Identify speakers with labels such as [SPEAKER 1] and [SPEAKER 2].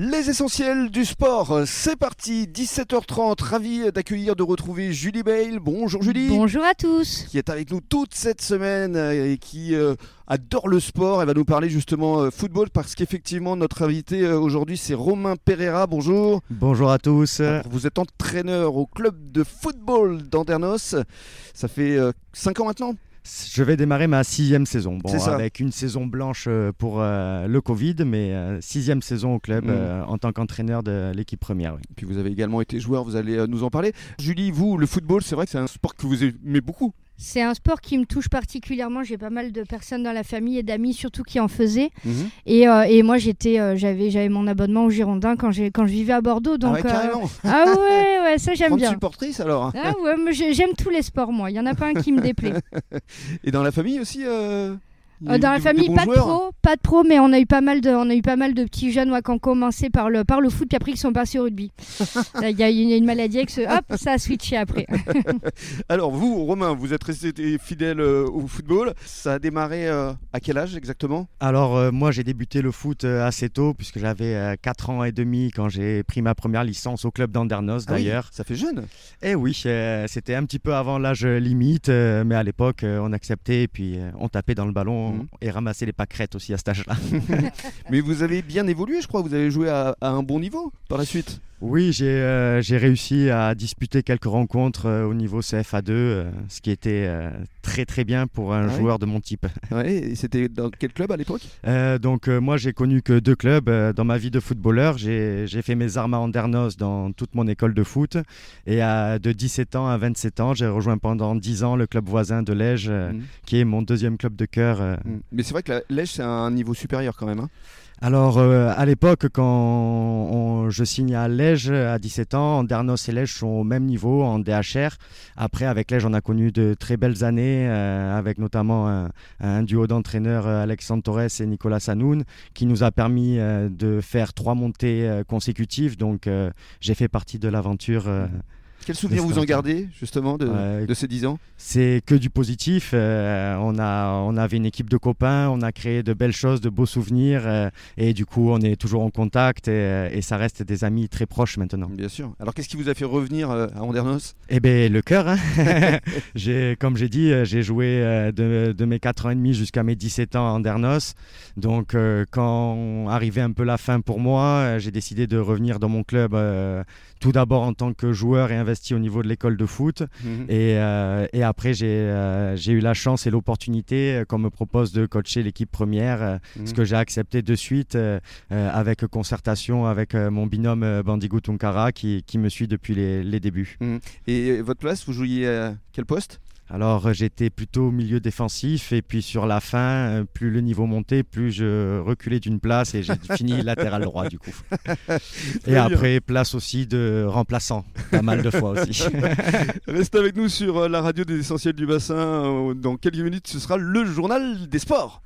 [SPEAKER 1] Les essentiels du sport, c'est parti, 17h30, ravi d'accueillir, de retrouver Julie Bale. Bonjour Julie.
[SPEAKER 2] Bonjour à tous.
[SPEAKER 1] Qui est avec nous toute cette semaine euh, et qui euh, adore le sport. Elle va nous parler justement euh, football parce qu'effectivement notre invité aujourd'hui c'est Romain Pereira. Bonjour.
[SPEAKER 3] Bonjour à tous.
[SPEAKER 1] vous êtes entraîneur au club de football d'Andernos. Ça fait 5 ans maintenant?
[SPEAKER 3] Je vais démarrer ma sixième saison. Bon, avec une saison blanche euh, pour euh, le Covid, mais euh, sixième saison au club mm. en tant qu'entraîneur de l'équipe première.
[SPEAKER 1] Puis vous avez également été joueur, vous allez nous en parler. Julie, vous, le football, c'est vrai que c'est un sport que vous aimez beaucoup.
[SPEAKER 2] C'est un sport qui me touche particulièrement. J'ai pas mal de personnes dans la famille et d'amis surtout qui en faisaient. Mhm. Et, euh, et, moi, j'étais, euh, j'avais, j'avais mon abonnement au Girondin quand, j'ai, quand je vivais à Bordeaux.
[SPEAKER 1] Ah
[SPEAKER 2] donc,
[SPEAKER 1] ah, ouais, carrément.
[SPEAKER 2] ah ouais, ouais, ça j'aime bien.
[SPEAKER 1] supportrice alors.
[SPEAKER 2] Ah ouais, j'aime tous les sports moi. Il y en a pas un qui me déplaît.
[SPEAKER 1] et dans la famille aussi
[SPEAKER 2] euh, dans la famille, pas de pro, pas de pro, mais on a eu pas mal de, on a eu pas mal de petits jeunes qui ont commencé par le, par le foot, puis après qui sont passés au rugby. Il y a une, une maladie avec ce, hop, ça a switché après.
[SPEAKER 1] Alors vous, Romain, vous êtes resté fidèle euh, au football. Ça a démarré euh, à quel âge exactement?
[SPEAKER 3] Alors moi, j'ai débuté le foot assez tôt, puisque j'avais 4 ans et demi quand j'ai pris ma première licence au club d'Andernos ah d'ailleurs.
[SPEAKER 1] ça fait jeune.
[SPEAKER 3] Eh oui, c'était un petit peu avant l'âge limite, mais à l'époque, on acceptait et puis on tapait dans le ballon Mhm. et ramasser les pâquerettes aussi à cet âge-là.
[SPEAKER 1] Mais vous avez bien évolué, je crois. Vous avez joué à, un bon niveau par la suite.
[SPEAKER 3] Oui, j'ai euh, réussi à disputer quelques rencontres euh, au niveau CFA2, euh, ce qui était très très bien pour un ah joueur de mon type.
[SPEAKER 1] Ouais, c'était dans quel club à l'époque?
[SPEAKER 3] Donc moi j'ai connu que deux clubs dans ma vie de footballeur. J'ai fait mes armes à Andernos dans toute mon école de foot et à, de 17 ans à 27 ans j'ai rejoint pendant 10 ans le club voisin de Lège, mhm. qui est mon deuxième club de cœur.
[SPEAKER 1] Mhm. Mais c'est vrai que Lège c'est un niveau supérieur quand même. Hein
[SPEAKER 3] alors, euh, à l'époque, quand je signe à Lège à 17 ans, Andernos et Lège sont au même niveau en DHR. Après, avec Lège, on a connu de très belles années, euh, avec notamment un, duo d'entraîneurs, euh, Alexandre Torres et Nicolas Sanoun, qui nous a permis de faire trois montées consécutives. Donc, j'ai fait partie de l'aventure.
[SPEAKER 1] Quel souvenir vous en gardez justement de, ces 10 ans
[SPEAKER 3] C'est que du positif. Euh, on, a, on avait une équipe de copains, on a créé de belles choses, de beaux souvenirs euh, et du coup on est toujours en contact et, ça reste des amis très proches maintenant.
[SPEAKER 1] Bien sûr. Alors qu'est-ce qui vous a fait revenir euh, à Andernos?
[SPEAKER 3] Eh bien le cœur. Hein. comme j'ai dit, j'ai joué de, mes 4 ans et demi jusqu'à mes 17 ans à Andernos. Donc quand arrivait un peu la fin pour moi, j'ai décidé de revenir dans mon club tout d'abord en tant que joueur et au niveau de l'école de foot. Mhm. Euh, et, après, euh, j'ai eu la chance et l'opportunité euh, qu'on me propose de coacher l'équipe première, ce mhm. que j'ai accepté de suite avec concertation avec mon binôme Bandigo Tunkara qui, qui, me suit depuis les, les débuts.
[SPEAKER 1] Mhm. Et votre place, vous jouiez à quel poste?
[SPEAKER 3] Alors euh, j'étais plutôt au milieu défensif et puis sur la fin, euh, plus le niveau montait, plus je reculais d'une place et j'ai fini latéral droit du coup. et après, place aussi de remplaçant, pas mal de fois aussi.
[SPEAKER 1] Reste avec nous sur euh, la radio des essentiels du bassin. Dans quelques minutes, ce sera le journal des sports.